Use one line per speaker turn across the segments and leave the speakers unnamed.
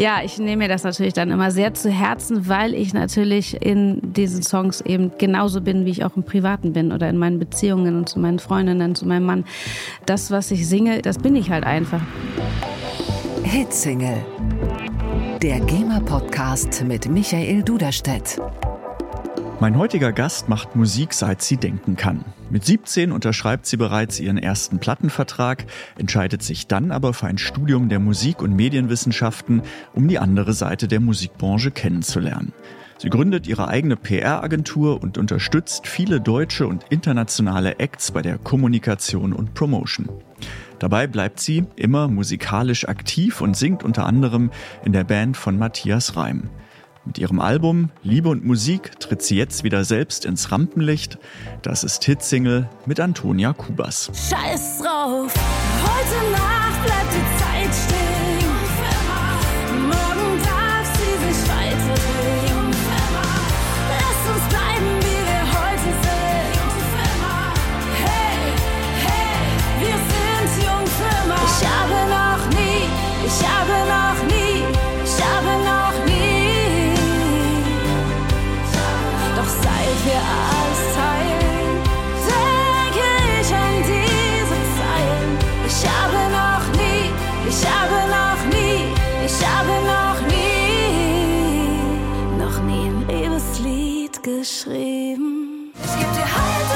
Ja, ich nehme mir das natürlich dann immer sehr zu Herzen, weil ich natürlich in diesen Songs eben genauso bin, wie ich auch im Privaten bin oder in meinen Beziehungen und zu meinen Freundinnen, zu meinem Mann. Das, was ich singe, das bin ich halt einfach.
Hitsingle. Der GEMA-Podcast mit Michael Duderstedt.
Mein heutiger Gast macht Musik, seit sie denken kann. Mit 17 unterschreibt sie bereits ihren ersten Plattenvertrag, entscheidet sich dann aber für ein Studium der Musik- und Medienwissenschaften, um die andere Seite der Musikbranche kennenzulernen. Sie gründet ihre eigene PR-Agentur und unterstützt viele deutsche und internationale Acts bei der Kommunikation und Promotion. Dabei bleibt sie immer musikalisch aktiv und singt unter anderem in der Band von Matthias Reim. Mit ihrem Album Liebe und Musik tritt sie jetzt wieder selbst ins Rampenlicht. Das ist Hitsingle mit Antonia Kubas.
Scheiß drauf, heute Nacht bleibt die Zeit stehen. Ich habe noch nie, ich habe noch nie, ich habe noch nie, noch nie ein Liebeslied geschrieben. Ich geb dir Halt,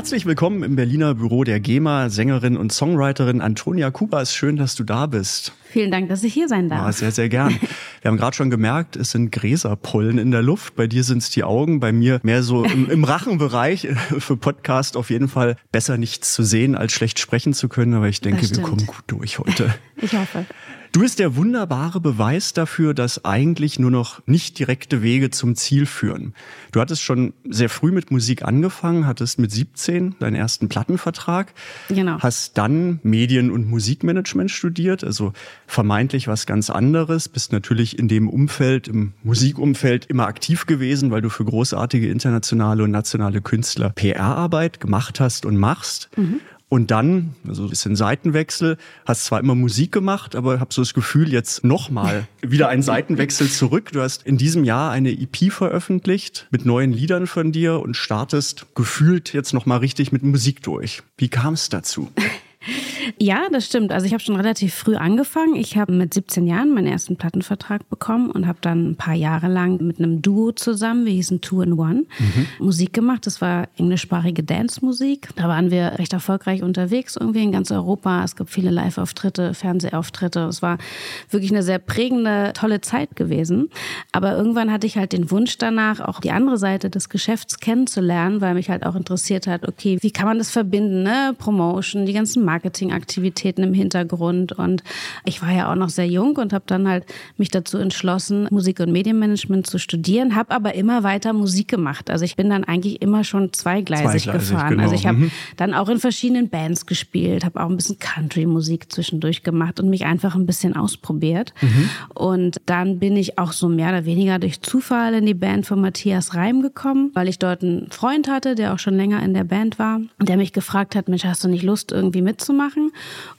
Herzlich willkommen im Berliner Büro der GEMA, Sängerin und Songwriterin Antonia Kubas. Schön, dass du da bist.
Vielen Dank, dass ich hier sein darf.
Ja, sehr, sehr gern. Wir haben gerade schon gemerkt, es sind Gräserpollen in der Luft. Bei dir sind es die Augen, bei mir mehr so im, im Rachenbereich. Für Podcast auf jeden Fall besser nichts zu sehen, als schlecht sprechen zu können. Aber ich denke, wir kommen gut durch heute.
Ich hoffe.
Du bist der wunderbare Beweis dafür, dass eigentlich nur noch nicht direkte Wege zum Ziel führen. Du hattest schon sehr früh mit Musik angefangen, hattest mit 17 deinen ersten Plattenvertrag,
Genau.
hast dann Medien- und Musikmanagement studiert, also vermeintlich was ganz anderes, bist natürlich in dem Umfeld, im Musikumfeld immer aktiv gewesen, weil du für großartige internationale und nationale Künstler PR-Arbeit gemacht hast und machst. Und dann, also ein bisschen Seitenwechsel, hast zwar immer Musik gemacht, aber hab so das Gefühl, jetzt nochmal wieder ein Seitenwechsel zurück. Du hast in diesem Jahr eine EP veröffentlicht mit neuen Liedern von dir und startest gefühlt jetzt nochmal richtig mit Musik durch. Wie kam es dazu?
Ja, das stimmt. Also ich habe schon relativ früh angefangen. Ich habe mit 17 Jahren meinen ersten Plattenvertrag bekommen und habe dann ein paar Jahre lang mit einem Duo zusammen, wir hießen Two in One, Musik gemacht. Das war englischsprachige Dance-Musik. Da waren wir recht erfolgreich unterwegs irgendwie in ganz Europa. Es gab viele Live-Auftritte, Fernsehauftritte. Es war wirklich eine sehr prägende, tolle Zeit gewesen. Aber irgendwann hatte ich halt den Wunsch danach, auch die andere Seite des Geschäfts kennenzulernen, weil mich halt auch interessiert hat, okay, wie kann man das verbinden, ne? Promotion, die ganzen Marketingaktivitäten im Hintergrund. Und ich war ja auch noch sehr jung und habe dann halt mich dazu entschlossen, Musik- und Medienmanagement zu studieren, habe aber immer weiter Musik gemacht. Also ich bin dann eigentlich immer schon zweigleisig,
Zweigleisig,
gefahren.
genau.
Also ich habe
Mhm.
dann auch in verschiedenen Bands gespielt, habe auch ein bisschen Country-Musik zwischendurch gemacht und mich einfach ein bisschen ausprobiert. Und dann bin ich auch so mehr oder weniger durch Zufall in die Band von Matthias Reim gekommen, weil ich dort einen Freund hatte, der auch schon länger in der Band war, der mich gefragt hat, Mensch, hast du nicht Lust, irgendwie mitzumachen?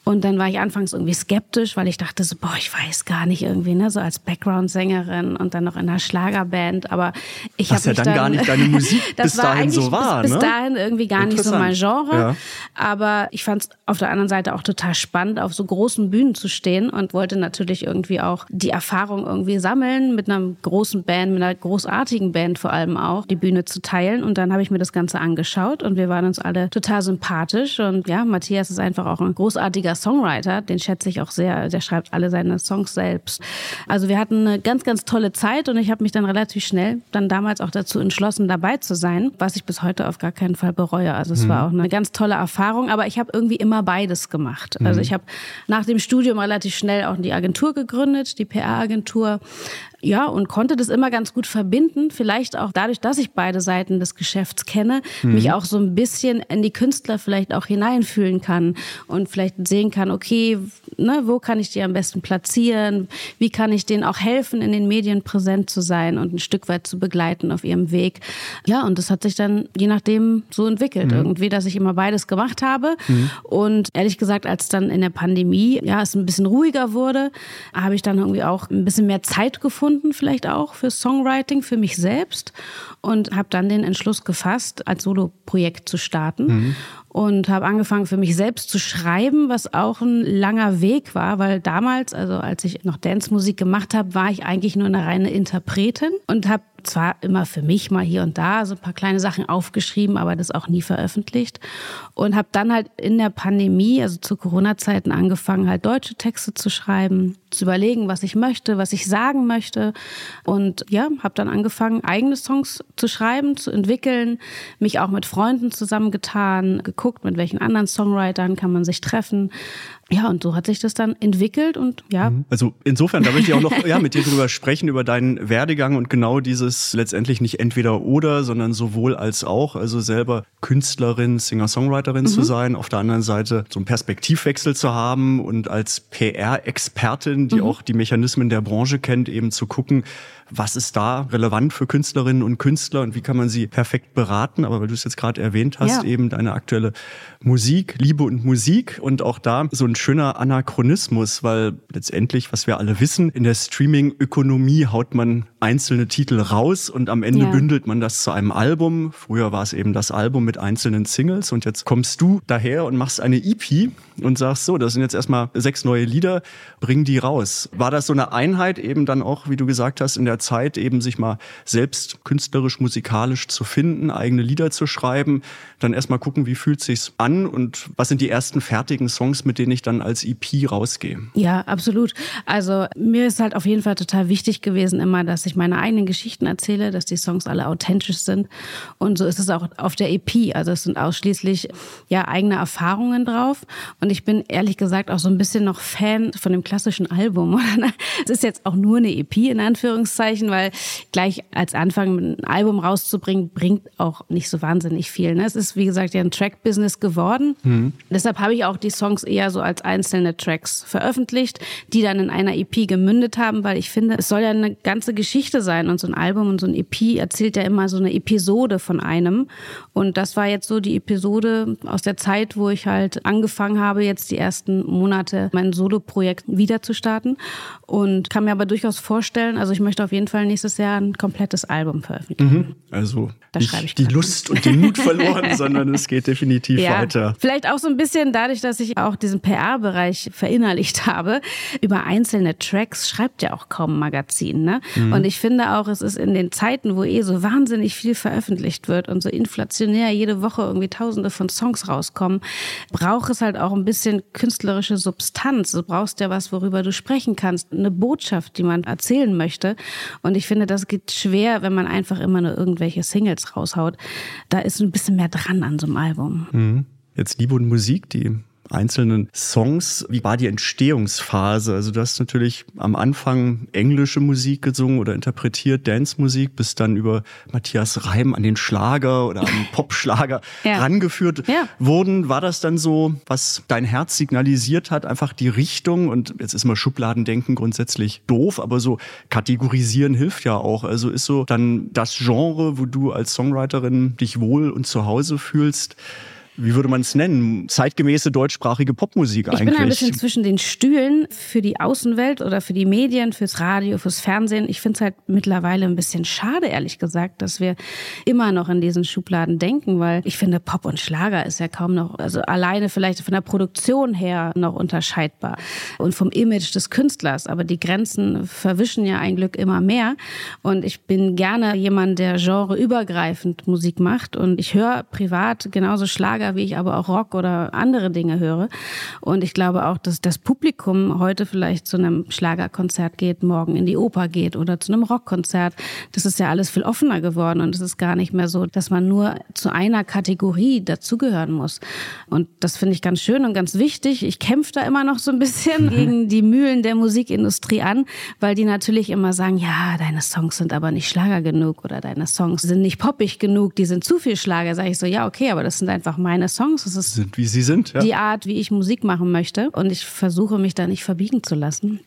Und dann war ich anfangs irgendwie skeptisch, weil ich dachte so, boah, ich weiß gar nicht irgendwie, ne, so als Background-Sängerin und dann noch in einer Schlagerband, aber ich habe
ja
mich
dann gar nicht deine Musik
das
bis
war
dahin
eigentlich
so war,
bis, bis
ne?
dahin irgendwie gar nicht so mein. Genre.
Ja.
Aber ich fand es auf der anderen Seite auch total spannend, auf so großen Bühnen zu stehen und wollte natürlich irgendwie auch die Erfahrung irgendwie sammeln, mit einer großen Band, mit einer großartigen Band vor allem auch, die Bühne zu teilen. Und dann habe ich mir das Ganze angeschaut und wir waren uns alle total sympathisch. Und ja, Matthias ist einfach auch ein großartiger Songwriter, den schätze ich auch sehr. Der schreibt alle seine Songs selbst. Also wir hatten eine ganz, ganz tolle Zeit und ich habe mich dann relativ schnell dann damals auch dazu entschlossen, dabei zu sein, was ich bis heute auf gar keinen Fall bereue. Also es war auch eine ganz tolle Erfahrung, aber ich habe irgendwie immer beides gemacht. Also ich habe nach dem Studium relativ schnell auch die Agentur gegründet, die PR-Agentur, Ja, und konnte das immer ganz gut verbinden. Vielleicht auch dadurch, dass ich beide Seiten des Geschäfts kenne, mhm. mich auch so ein bisschen in die Künstler vielleicht auch hineinfühlen kann und vielleicht sehen kann, okay, ne, wo kann ich die am besten platzieren? Wie kann ich denen auch helfen, in den Medien präsent zu sein und ein Stück weit zu begleiten auf ihrem Weg? Ja, und das hat sich dann je nachdem so entwickelt. Mhm. Irgendwie, dass ich immer beides gemacht habe. Mhm. Und ehrlich gesagt, als dann in der Pandemie, ja, es ein bisschen ruhiger wurde, habe ich dann irgendwie auch ein bisschen mehr Zeit gefunden, vielleicht auch für Songwriting, für mich selbst und habe dann den Entschluss gefasst, als Solo-Projekt zu starten. Mhm und habe angefangen für mich selbst zu schreiben, was auch ein langer Weg war, weil damals, also als ich noch Dance-Musik gemacht habe, war ich eigentlich nur eine reine Interpretin und habe zwar immer für mich mal hier und da so ein paar kleine Sachen aufgeschrieben, aber das auch nie veröffentlicht. Und habe dann halt in der Pandemie, also zu Corona-Zeiten, angefangen, halt deutsche Texte zu schreiben, zu überlegen, was ich möchte, was ich sagen möchte. Und ja, habe dann angefangen, eigene Songs zu schreiben, zu entwickeln, mich auch mit Freunden zusammengetan, geguckt, mit welchen anderen Songwritern kann man sich treffen, ja, und so hat sich das dann entwickelt und ja. Mhm.
Also insofern, da möchte ich auch noch ja, mit dir drüber sprechen, über deinen Werdegang und genau dieses letztendlich nicht entweder oder, sondern sowohl als auch, also selber Künstlerin, Singer-Songwriterin mhm. zu sein, auf der anderen Seite so einen Perspektivwechsel zu haben und als PR-Expertin, die mhm. auch die Mechanismen der Branche kennt, eben zu gucken, was ist da relevant für Künstlerinnen und Künstler und wie kann man sie perfekt beraten. Aber weil du es jetzt gerade erwähnt hast, ja. eben deine aktuelle Musik, Liebe und Musik und auch da so ein schöner Anachronismus, weil letztendlich, was wir alle wissen, in der Streaming-Ökonomie haut man einzelne Titel raus und am Ende ja. bündelt man das zu einem Album. Früher war es eben das Album mit einzelnen Singles und jetzt kommst du daher und machst eine EP und sagst so, das sind jetzt erstmal sechs neue Lieder, bring die raus. War das so eine Einheit eben dann auch, wie du gesagt hast, in der Zeit eben sich mal selbst künstlerisch, musikalisch zu finden, eigene Lieder zu schreiben, dann erstmal gucken, wie fühlt sich's an und was sind die ersten fertigen Songs, mit denen ich dann als EP rausgehe?
Ja, absolut. Also mir ist halt auf jeden Fall total wichtig gewesen immer, dass ich meine eigenen Geschichten erzähle, dass die Songs alle authentisch sind und so ist es auch auf der EP. Also es sind ausschließlich ja eigene Erfahrungen drauf und ich bin ehrlich gesagt auch so ein bisschen noch Fan von dem klassischen Album. Es ist jetzt auch nur eine EP in Anführungszeichen, weil gleich als Anfang ein Album rauszubringen bringt auch nicht so wahnsinnig viel. Ne? Es ist wie gesagt ja ein Track-Business geworden. Mhm. Deshalb habe ich auch die Songs eher so als einzelne Tracks veröffentlicht, die dann in einer EP gemündet haben, weil ich finde, es soll ja eine ganze Geschichte sein und so ein Album und so ein EP erzählt ja immer so eine Episode von einem. Und das war jetzt so die Episode aus der Zeit, wo ich halt angefangen habe, jetzt die ersten Monate mein Solo-Projekt wieder zu starten und kann mir aber durchaus vorstellen, also ich möchte auf jeden Fall nächstes Jahr ein komplettes Album veröffentlichen. Mhm.
Also nicht die Lust und den Mut verloren, sondern es geht definitiv ja, weiter.
Vielleicht auch so ein bisschen dadurch, dass ich auch diesen PR-Bereich verinnerlicht habe. Über einzelne Tracks schreibt ja auch kaum ein Magazin. Ne? Mhm. Und ich finde auch, es ist in den Zeiten, wo eh so wahnsinnig viel veröffentlicht wird und so inflationär jede Woche irgendwie tausende von Songs rauskommen, braucht es halt auch ein bisschen künstlerische Substanz. Du brauchst ja was, worüber du sprechen kannst, eine Botschaft, die man erzählen möchte. Und ich finde, das geht schwer, wenn man einfach immer nur irgendwelche Singles raushaut. Da ist ein bisschen mehr dran an so einem Album.
Mhm. Jetzt Liebe und Musik, die einzelnen Songs. Wie war die Entstehungsphase? Also du hast natürlich am Anfang englische Musik gesungen oder interpretiert, Dance-Musik, bis dann über Matthias Reim an den Schlager oder an Popschlager ja. rangeführt ja. wurden. War das dann so, was dein Herz signalisiert hat, einfach die Richtung? Und jetzt ist mal Schubladendenken grundsätzlich doof, aber so kategorisieren hilft ja auch. Also ist so dann das Genre, wo du als Songwriterin dich wohl und zu Hause fühlst, wie würde man es nennen, zeitgemäße deutschsprachige Popmusik eigentlich.
Ich bin ein bisschen zwischen den Stühlen für die Außenwelt oder für die Medien, fürs Radio, fürs Fernsehen. Ich finde es halt mittlerweile ein bisschen schade, ehrlich gesagt, dass wir immer noch in diesen Schubladen denken, weil ich finde, Pop und Schlager ist ja kaum noch, also alleine vielleicht von der Produktion her noch unterscheidbar und vom Image des Künstlers. Aber die Grenzen verwischen ja ein Glück immer mehr. Und ich bin gerne jemand, der genreübergreifend Musik macht. Und ich höre privat genauso Schlager Schlager, wie ich aber auch Rock oder andere Dinge höre. Und ich glaube auch, dass das Publikum heute vielleicht zu einem Schlagerkonzert geht, morgen in die Oper geht oder zu einem Rockkonzert. Das ist ja alles viel offener geworden und es ist gar nicht mehr so, dass man nur zu einer Kategorie dazugehören muss. Und das finde ich ganz schön und ganz wichtig. Ich kämpfe da immer noch so ein bisschen gegen die Mühlen der Musikindustrie an, weil die natürlich immer sagen, ja, deine Songs sind aber nicht Schlager genug oder deine Songs sind nicht poppig genug, die sind zu viel Schlager. Sage ich so, ja, okay, aber das sind einfach meine Songs. Das ist
Sind wie sie sind, ja.
die Art, wie ich Musik machen möchte. Und ich versuche mich da nicht verbiegen zu lassen.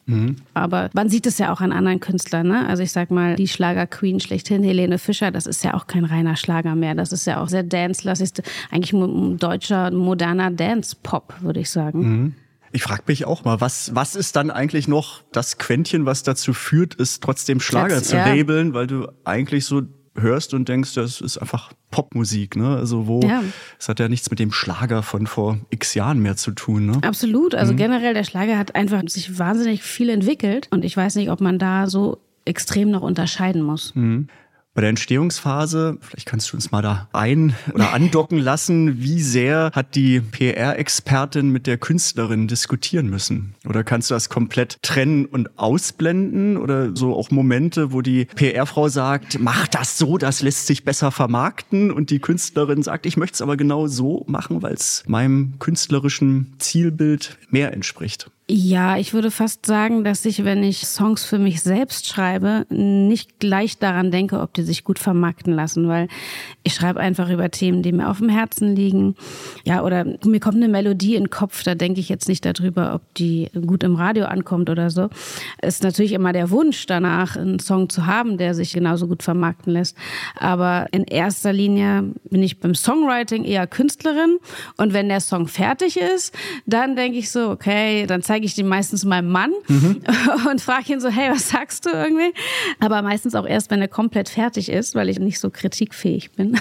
Aber man sieht es ja auch an anderen Künstlern. Ne? Also ich sag mal, die Schlager-Queen schlechthin, Helene Fischer, das ist ja auch kein reiner Schlager mehr. Das ist ja auch sehr dance-lastig. Eigentlich ein deutscher, moderner Dance-Pop, würde ich sagen.
Ich frage mich auch mal, was, was ist dann eigentlich noch das Quäntchen, was dazu führt, es trotzdem Schlager
Platz,
zu
ja.
labeln, weil du eigentlich so hörst und denkst, das ist einfach Popmusik, ne? Also wo,
Ja.
es hat ja nichts mit dem Schlager von vor x Jahren mehr zu tun, ne?
Absolut. Also generell, der Schlager hat einfach sich wahnsinnig viel entwickelt. Und ich weiß nicht, ob man da so extrem noch unterscheiden muss.
Bei der Entstehungsphase, vielleicht kannst du uns mal da ein- oder andocken lassen, wie sehr hat die PR-Expertin mit der Künstlerin diskutieren müssen? Oder kannst du das komplett trennen und ausblenden? Oder so auch Momente, wo die PR-Frau sagt, mach das so, das lässt sich besser vermarkten und die Künstlerin sagt, ich möchte es aber genau so machen, weil es meinem künstlerischen Zielbild mehr entspricht.
Ja, ich würde fast sagen, dass ich, wenn ich Songs für mich selbst schreibe, nicht gleich daran denke, ob die sich gut vermarkten lassen, weil ich schreibe einfach über Themen, die mir auf dem Herzen liegen. Ja, oder mir kommt eine Melodie in den Kopf, da denke ich jetzt nicht darüber, ob die gut im Radio ankommt oder so. Ist natürlich immer der Wunsch danach, einen Song zu haben, der sich genauso gut vermarkten lässt. Aber in erster Linie bin ich beim Songwriting eher Künstlerin und wenn der Song fertig ist, dann denke ich so, okay, dann zeige ich den meistens meinem Mann und frage ihn so, hey, was sagst du irgendwie? Aber meistens auch erst, wenn er komplett fertig ist, weil ich nicht so kritikfähig bin.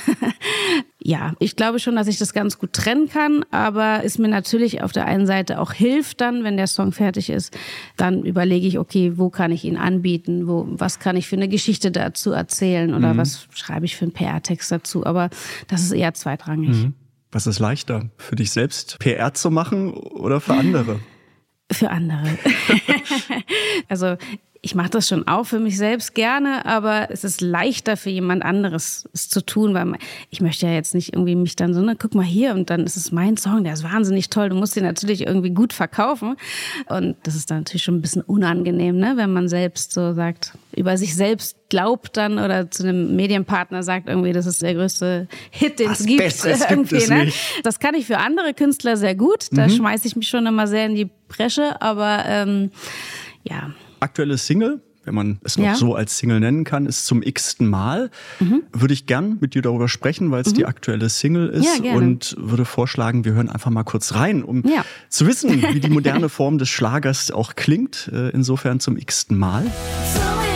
ja, ich glaube schon, dass ich das ganz gut trennen kann, aber es mir natürlich auf der einen Seite auch hilft dann, wenn der Song fertig ist, dann überlege ich, okay, wo kann ich ihn anbieten, wo, was kann ich für eine Geschichte dazu erzählen oder was schreibe ich für einen PR-Text dazu, aber das ist eher zweitrangig.
Was ist leichter, für dich selbst PR zu machen oder für andere?
Für andere. also ich mache das schon auch für mich selbst gerne, aber es ist leichter für jemand anderes es zu tun, weil ich möchte ja jetzt nicht irgendwie mich dann so, ne, guck mal hier und dann ist es mein Song, der ist wahnsinnig toll, du musst ihn natürlich irgendwie gut verkaufen und das ist dann natürlich schon ein bisschen unangenehm, ne, wenn man selbst so sagt, über sich selbst glaubt dann oder zu einem Medienpartner sagt irgendwie, das ist der größte Hit, den es gibt.
Besseres gibt
irgendwie,
es
ne? Das kann ich für andere Künstler sehr gut, da schmeiße ich mich schon immer sehr in die Bresche, aber ähm, ja,
aktuelle Single, wenn man es noch
Ja.
so als Single nennen kann, ist zum x-ten Mal. Würde ich gern mit dir darüber sprechen, weil es die aktuelle Single ist
Ja,
und würde vorschlagen, wir hören einfach mal kurz rein, um
Ja.
zu wissen, wie die moderne Form des Schlagers auch klingt. Äh, Insofern zum x-ten Mal.
Zum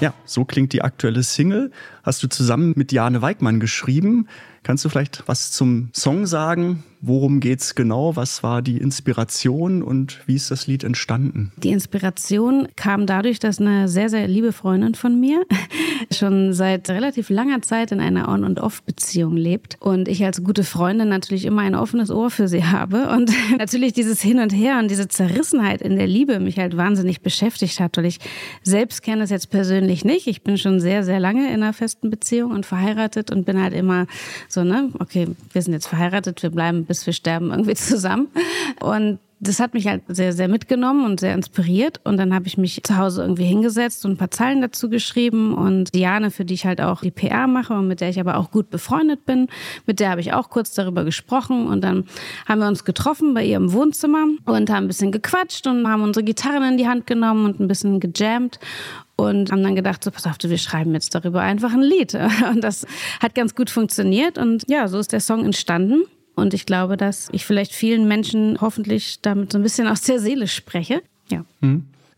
Ja, so klingt die aktuelle Single. Hast du zusammen mit Jane Weigmann geschrieben. Kannst du vielleicht was zum Song sagen? Worum geht's genau? Was war die Inspiration und wie ist das Lied entstanden?
Die Inspiration kam dadurch, dass eine sehr, sehr liebe Freundin von mir schon seit relativ langer Zeit in einer On- und Off-Beziehung lebt und ich als gute Freundin natürlich immer ein offenes Ohr für sie habe und natürlich dieses Hin und Her und diese Zerrissenheit in der Liebe mich halt wahnsinnig beschäftigt hat, weil ich selbst kenne es jetzt persönlich nicht. Ich bin schon sehr, sehr lange in einer festen Beziehung und verheiratet und bin halt immer so, ne, okay, wir sind jetzt verheiratet, wir bleiben bis wir sterben irgendwie zusammen und das hat mich halt sehr, sehr mitgenommen und sehr inspiriert. Und dann habe ich mich zu Hause irgendwie hingesetzt und ein paar Zeilen dazu geschrieben. Und Diane, für die ich halt auch die PR mache und mit der ich aber auch gut befreundet bin, mit der habe ich auch kurz darüber gesprochen. Und dann haben wir uns getroffen bei ihr im Wohnzimmer und haben ein bisschen gequatscht und haben unsere Gitarren in die Hand genommen und ein bisschen gejammt. Und haben dann gedacht, so pass auf, wir schreiben jetzt darüber einfach ein Lied. Und das hat ganz gut funktioniert. Und ja, so ist der Song entstanden. Und ich glaube, dass ich vielleicht vielen Menschen hoffentlich damit so ein bisschen aus der Seele spreche. Ja.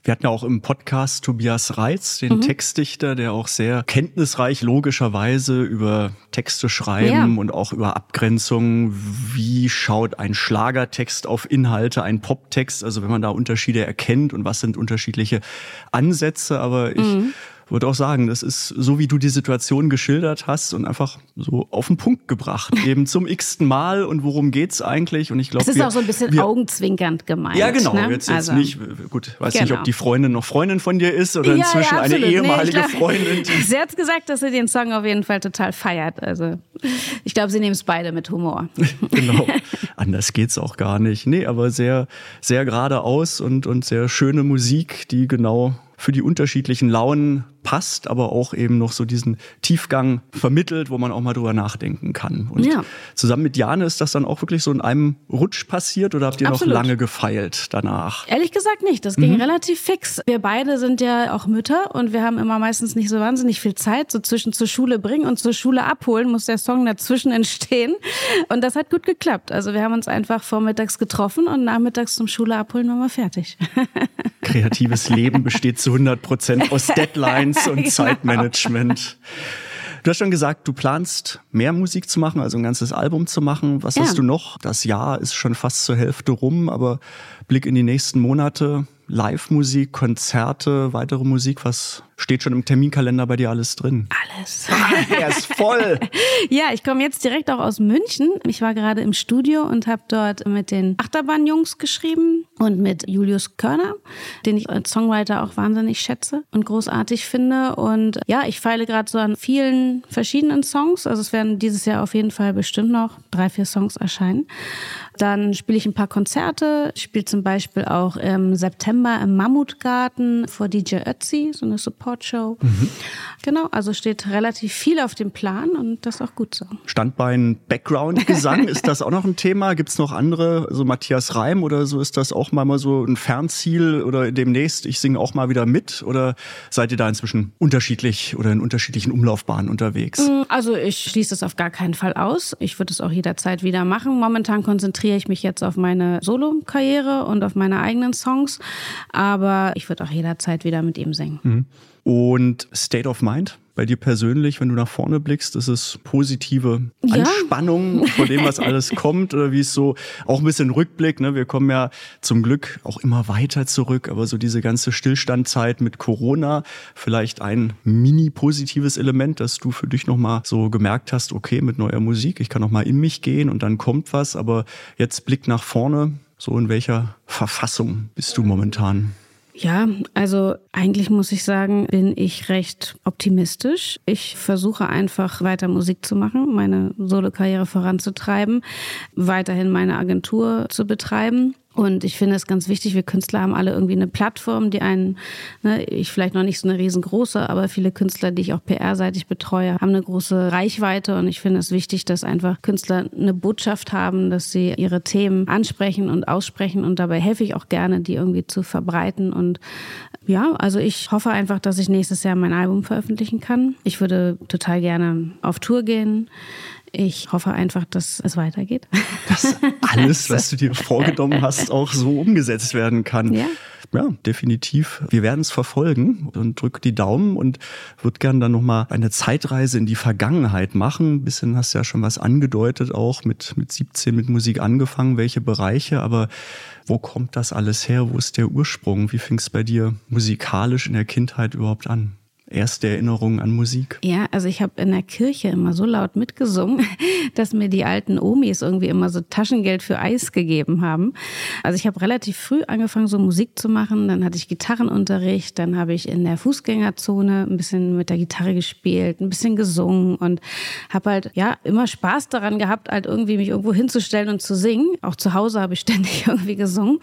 Wir hatten ja auch im Podcast Tobias Reitz, den mhm. Textdichter, der auch sehr kenntnisreich logischerweise über Texte schreiben ja. und auch über Abgrenzungen. Wie schaut ein Schlagertext auf Inhalte, ein Poptext? Also wenn man da Unterschiede erkennt und was sind unterschiedliche Ansätze. Aber ich mhm würde auch sagen, das ist so, wie du die Situation geschildert hast und einfach so auf den Punkt gebracht. Eben zum x-ten Mal und worum geht's eigentlich? Und ich glaube,
es ist wir, auch so ein bisschen wir, augenzwinkernd gemeint.
Ja, genau. Ne? Jetzt, jetzt also, nicht, gut, weiß genau. nicht, ob genau. die Freundin noch Freundin von dir ist oder ja, inzwischen ja, eine ehemalige nee, Freundin.
sie hat gesagt, dass sie den Song auf jeden Fall total feiert. Also ich glaube, sie nehmen es beide mit Humor.
genau. Anders geht's auch gar nicht. Nee, aber sehr, sehr geradeaus und, und sehr schöne Musik, die genau für die unterschiedlichen Launen passt, aber auch eben noch so diesen Tiefgang vermittelt, wo man auch mal drüber nachdenken kann. Und ja. zusammen mit Jane ist das dann auch wirklich so in einem Rutsch passiert oder habt ihr Absolut. noch lange gefeilt danach?
Ehrlich gesagt nicht. Das ging mhm. relativ fix. Wir beide sind ja auch Mütter und wir haben immer meistens nicht so wahnsinnig viel Zeit. So zwischen zur Schule bringen und zur Schule abholen muss der Song dazwischen entstehen. Und das hat gut geklappt. Also wir haben uns einfach vormittags getroffen und nachmittags zum Schule abholen waren wir fertig.
Kreatives Leben besteht zu 100 Prozent aus Deadlines Deadlines und genau. Zeitmanagement. Du hast schon gesagt, du planst mehr Musik zu machen, also ein ganzes Album zu machen. Was ja. hast du noch? Das Jahr ist schon fast zur Hälfte rum, aber Blick in die nächsten Monate. Live-Musik, Konzerte, weitere Musik? Was steht schon im Terminkalender bei dir alles drin?
Alles.
Ah, er ist voll.
ja, ich komme jetzt direkt auch aus München. Ich war gerade im Studio und habe dort mit den Achterbahn-Jungs geschrieben und mit Julius Körner, den ich als Songwriter auch wahnsinnig schätze und großartig finde. Und ja, ich feile gerade so an vielen verschiedenen Songs. Also es werden dieses Jahr auf jeden Fall bestimmt noch drei, vier Songs erscheinen. Dann spiele ich ein paar Konzerte. Ich spiele zum Beispiel auch im September im Mammutgarten vor DJ Ötzi, so eine Support-Show. Mhm. Genau, also steht relativ viel auf dem Plan und das ist auch gut so.
Standbein Background-Gesang, ist das auch noch ein Thema? Gibt es noch andere, so Matthias Reim oder so, ist das auch mal, mal so ein Fernziel oder demnächst, ich singe auch mal wieder mit? Oder seid ihr da inzwischen unterschiedlich oder in unterschiedlichen Umlaufbahnen unterwegs? Mm,
also ich schließe es auf gar keinen Fall aus. Ich würde es auch jederzeit wieder machen. Momentan konzentriere konzentriere ich mich jetzt auf meine Solo-Karriere und auf meine eigenen Songs. Aber ich würde auch jederzeit wieder mit ihm singen. Mhm.
Und State of Mind? bei dir persönlich, wenn du nach vorne blickst? Ist es positive ja. Anspannung vor dem, was alles kommt? Oder wie es so, auch ein bisschen Rückblick, ne? Wir kommen ja zum Glück auch immer weiter zurück, aber so diese ganze Stillstandzeit mit Corona, vielleicht ein mini positives Element, dass du für dich nochmal so gemerkt hast, okay, mit neuer Musik, ich kann nochmal in mich gehen und dann kommt was, aber jetzt Blick nach vorne, so in welcher Verfassung bist du momentan?
Ja, also eigentlich muss ich sagen, bin ich recht optimistisch. Ich versuche einfach weiter Musik zu machen, meine Solokarriere voranzutreiben, weiterhin meine Agentur zu betreiben und ich finde es ganz wichtig, wir Künstler haben alle irgendwie eine Plattform, die einen, ne, ich vielleicht noch nicht so eine riesengroße, aber viele Künstler, die ich auch PR-seitig betreue, haben eine große Reichweite. Und ich finde es wichtig, dass einfach Künstler eine Botschaft haben, dass sie ihre Themen ansprechen und aussprechen. Und dabei helfe ich auch gerne, die irgendwie zu verbreiten. Und ja, also ich hoffe einfach, dass ich nächstes Jahr mein Album veröffentlichen kann. Ich würde total gerne auf Tour gehen. Ich hoffe einfach, dass es weitergeht.
Dass alles, was du dir vorgenommen hast, auch so umgesetzt werden kann. Ja. Ja, definitiv. Wir werden es verfolgen und drück die Daumen und würde gerne dann nochmal eine Zeitreise in die Vergangenheit machen. Ein bisschen hast du ja schon was angedeutet, auch mit, mit 17 mit Musik angefangen, welche Bereiche, aber wo kommt das alles her? Wo ist der Ursprung? Wie fing es bei dir musikalisch in der Kindheit überhaupt an? Erste Erinnerungen an Musik?
Ja, also ich habe in der Kirche immer so laut mitgesungen, dass mir die alten Omis irgendwie immer so Taschengeld für Eis gegeben haben. Also ich habe relativ früh angefangen, so Musik zu machen. Dann hatte ich Gitarrenunterricht, dann habe ich in der Fußgängerzone ein bisschen mit der Gitarre gespielt, ein bisschen gesungen und habe halt ja immer Spaß daran gehabt, halt irgendwie mich irgendwo hinzustellen und zu singen. Auch zu Hause habe ich ständig irgendwie gesungen.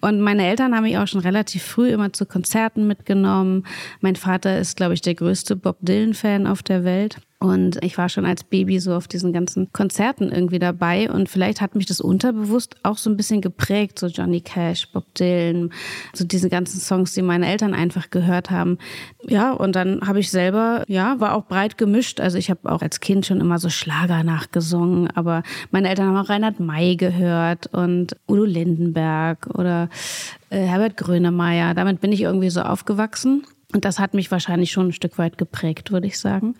Und meine Eltern haben mich auch schon relativ früh immer zu Konzerten mitgenommen. Mein Vater ist, glaube glaube ich, der größte Bob Dylan-Fan auf der Welt. Und ich war schon als Baby so auf diesen ganzen Konzerten irgendwie dabei. Und vielleicht hat mich das unterbewusst auch so ein bisschen geprägt. So Johnny Cash, Bob Dylan, so diese ganzen Songs, die meine Eltern einfach gehört haben. Ja, und dann habe ich selber, ja, war auch breit gemischt. Also ich habe auch als Kind schon immer so Schlager nachgesungen. Aber meine Eltern haben auch Reinhard May gehört und Udo Lindenberg oder äh, Herbert Grönemeyer. Damit bin ich irgendwie so aufgewachsen. Und das hat mich wahrscheinlich schon ein Stück weit geprägt, würde ich sagen.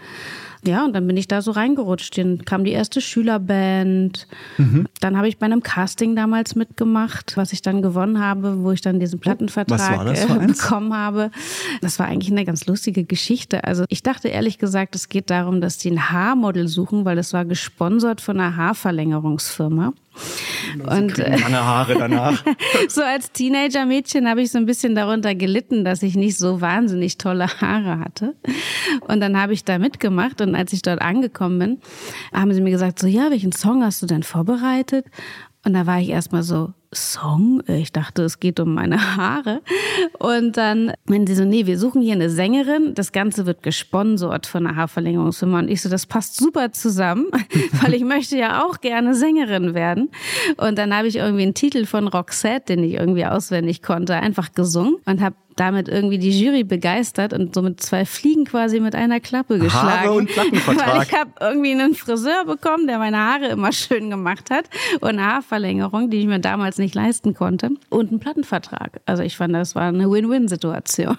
Ja, und dann bin ich da so reingerutscht. Dann kam die erste Schülerband. Mhm. Dann habe ich bei einem Casting damals mitgemacht, was ich dann gewonnen habe, wo ich dann diesen Plattenvertrag äh, bekommen habe. Das war eigentlich eine ganz lustige Geschichte. Also ich dachte ehrlich gesagt, es geht darum, dass die ein Haarmodel suchen, weil das war gesponsert von einer Haarverlängerungsfirma.
Und lange Haare danach.
so als Teenager-Mädchen habe ich so ein bisschen darunter gelitten, dass ich nicht so wahnsinnig tolle Haare hatte. Und dann habe ich da mitgemacht und als ich dort angekommen bin, haben sie mir gesagt, so ja, welchen Song hast du denn vorbereitet? Und da war ich erstmal so, Song? Ich dachte, es geht um meine Haare. Und dann meinen sie so, nee, wir suchen hier eine Sängerin. Das Ganze wird gesponsert von einer Haarverlängerungsfirma. Und ich so, das passt super zusammen, weil ich möchte ja auch gerne Sängerin werden. Und dann habe ich irgendwie einen Titel von Roxette, den ich irgendwie auswendig konnte, einfach gesungen und habe damit irgendwie die Jury begeistert und somit zwei Fliegen quasi mit einer Klappe geschlagen.
Haare und Plattenvertrag.
Weil ich habe irgendwie einen Friseur bekommen, der meine Haare immer schön gemacht hat und eine Haarverlängerung, die ich mir damals nicht leisten konnte und einen Plattenvertrag. Also ich fand, das war eine Win-Win-Situation.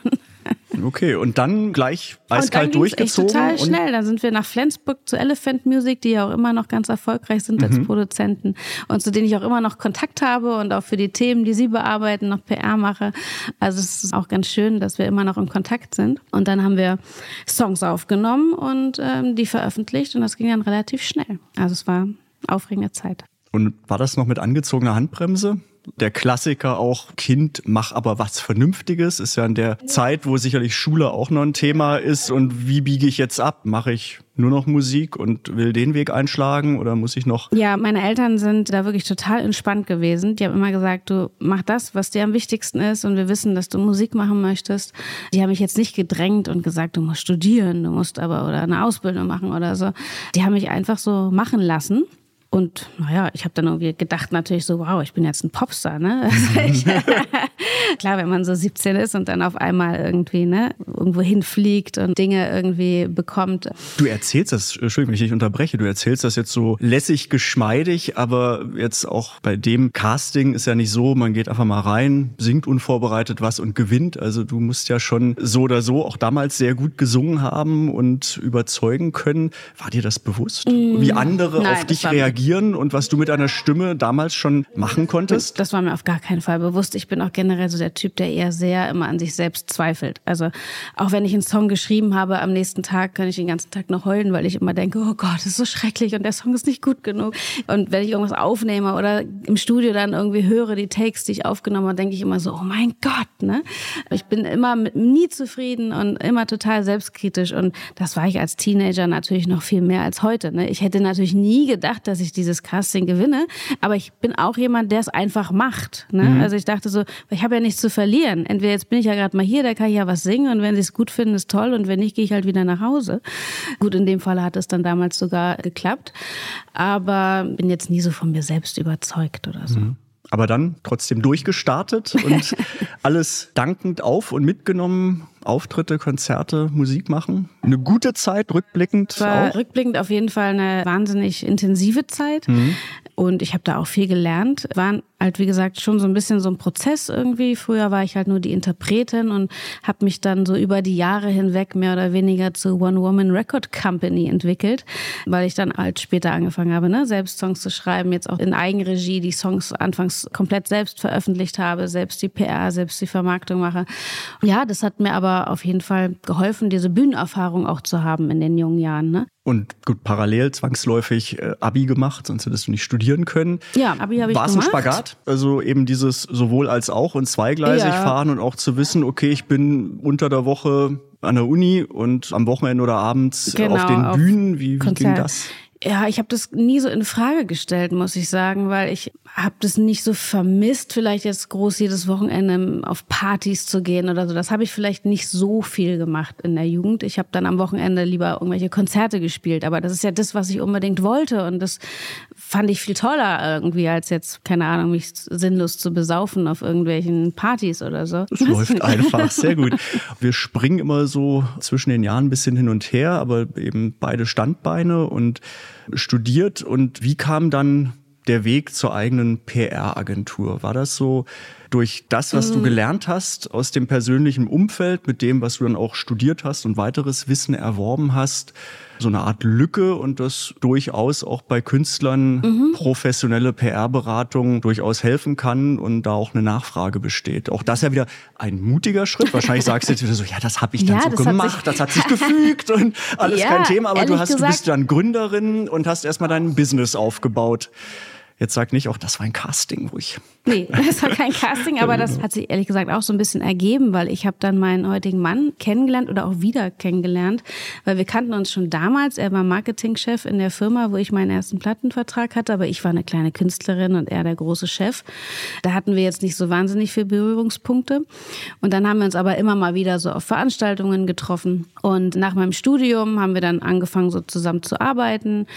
Okay, und dann gleich eiskalt und dann durchgezogen.
total schnell. Dann sind wir nach Flensburg zu Elephant Music, die ja auch immer noch ganz erfolgreich sind als mhm. Produzenten und zu denen ich auch immer noch Kontakt habe und auch für die Themen, die sie bearbeiten, noch PR mache. Also es ist auch ganz schön, dass wir immer noch in Kontakt sind. Und dann haben wir Songs aufgenommen und ähm, die veröffentlicht und das ging dann relativ schnell. Also es war aufregende Zeit.
Und war das noch mit angezogener Handbremse? Der Klassiker auch, Kind, mach aber was Vernünftiges, ist ja in der Zeit, wo sicherlich Schule auch noch ein Thema ist. Und wie biege ich jetzt ab? Mache ich nur noch Musik und will den Weg einschlagen oder muss ich noch?
Ja, meine Eltern sind da wirklich total entspannt gewesen. Die haben immer gesagt, du mach das, was dir am wichtigsten ist und wir wissen, dass du Musik machen möchtest. Die haben mich jetzt nicht gedrängt und gesagt, du musst studieren, du musst aber oder eine Ausbildung machen oder so. Die haben mich einfach so machen lassen. Und naja, ich habe dann irgendwie gedacht natürlich so, wow, ich bin jetzt ein Popstar, ne? Also ich, klar, wenn man so 17 ist und dann auf einmal irgendwie ne, irgendwo hinfliegt und Dinge irgendwie bekommt.
Du erzählst das, Entschuldigung, wenn ich dich unterbreche, du erzählst das jetzt so lässig, geschmeidig, aber jetzt auch bei dem Casting ist ja nicht so, man geht einfach mal rein, singt unvorbereitet was und gewinnt. Also du musst ja schon so oder so auch damals sehr gut gesungen haben und überzeugen können. War dir das bewusst? Mm, Wie andere Nein, auf dich reagieren? Reagieren und was du mit deiner Stimme damals schon machen konntest?
Das war mir auf gar keinen Fall bewusst. Ich bin auch generell so der Typ, der eher sehr immer an sich selbst zweifelt. Also auch wenn ich einen Song geschrieben habe, am nächsten Tag kann ich den ganzen Tag noch heulen, weil ich immer denke, oh Gott, das ist so schrecklich und der Song ist nicht gut genug. Und wenn ich irgendwas aufnehme oder im Studio dann irgendwie höre, die Takes, die ich aufgenommen habe, denke ich immer so, oh mein Gott, ne? Ich bin immer mit, nie zufrieden und immer total selbstkritisch und das war ich als Teenager natürlich noch viel mehr als heute. Ne? Ich hätte natürlich nie gedacht, dass ich ich dieses Casting gewinne. Aber ich bin auch jemand, der es einfach macht. Ne? Mhm. Also ich dachte so, ich habe ja nichts zu verlieren. Entweder jetzt bin ich ja gerade mal hier, da kann ich ja was singen und wenn sie es gut finden, ist toll und wenn nicht, gehe ich halt wieder nach Hause. Gut, in dem Fall hat es dann damals sogar geklappt. Aber bin jetzt nie so von mir selbst überzeugt oder so. Mhm
aber dann trotzdem durchgestartet und alles dankend auf und mitgenommen. Auftritte, Konzerte, Musik machen. Eine gute Zeit, rückblickend.
War auch. rückblickend auf jeden Fall eine wahnsinnig intensive Zeit. Mhm. Und ich habe da auch viel gelernt. Waren halt, wie gesagt, schon so ein bisschen so ein Prozess irgendwie. Früher war ich halt nur die Interpretin und habe mich dann so über die Jahre hinweg mehr oder weniger zu One Woman Record Company entwickelt, weil ich dann halt später angefangen habe, ne, selbst Songs zu schreiben, jetzt auch in Eigenregie die Songs anfangs komplett selbst veröffentlicht habe, selbst die PR, selbst die Vermarktung mache. Ja, das hat mir aber auf jeden Fall geholfen, diese Bühnenerfahrung auch zu haben in den jungen Jahren. Ne?
Und gut, parallel zwangsläufig äh, Abi gemacht, sonst hättest du nicht studieren können.
Ja, Abi habe ich
War es ein Spagat? Also eben dieses sowohl als auch und zweigleisig ja. fahren und auch zu wissen, okay, ich bin unter der Woche an der Uni und am Wochenende oder abends genau, auf den Bühnen. Wie, wie ging das?
Ja, ich habe das nie so in Frage gestellt, muss ich sagen, weil ich habe das nicht so vermisst, vielleicht jetzt groß jedes Wochenende auf Partys zu gehen oder so. Das habe ich vielleicht nicht so viel gemacht in der Jugend. Ich habe dann am Wochenende lieber irgendwelche Konzerte gespielt, aber das ist ja das, was ich unbedingt wollte und das fand ich viel toller irgendwie als jetzt keine Ahnung, mich sinnlos zu besaufen auf irgendwelchen Partys oder so.
Es läuft einfach sehr gut. Wir springen immer so zwischen den Jahren ein bisschen hin und her, aber eben beide Standbeine und studiert. Und wie kam dann der Weg zur eigenen PR-Agentur? War das so durch das, was du gelernt hast aus dem persönlichen Umfeld, mit dem, was du dann auch studiert hast und weiteres Wissen erworben hast, so eine Art Lücke und das durchaus auch bei Künstlern professionelle PR-Beratung durchaus helfen kann und da auch eine Nachfrage besteht. Auch das ja wieder ein mutiger Schritt. Wahrscheinlich sagst du jetzt wieder so, ja, das habe ich dann
Ja,
so
das hat
gemacht,
sich-
das hat sich gefügt und alles
Ja,
kein Thema, aber du hast, du bist dann Gründerin und hast erstmal dein Business aufgebaut. Jetzt sag nicht, auch das war ein Casting, wo ich
Nee, das war kein Casting, aber das hat sich ehrlich gesagt auch so ein bisschen ergeben, weil ich habe dann meinen heutigen Mann kennengelernt oder auch wieder kennengelernt, weil wir kannten uns schon damals. Er war Marketingchef in der Firma, wo ich meinen ersten Plattenvertrag hatte, aber ich war eine kleine Künstlerin und er der große Chef. Da hatten wir jetzt nicht so wahnsinnig viele Berührungspunkte. Und dann haben wir uns aber immer mal wieder so auf Veranstaltungen getroffen. Und nach meinem Studium haben wir dann angefangen, so zusammen zu arbeiten.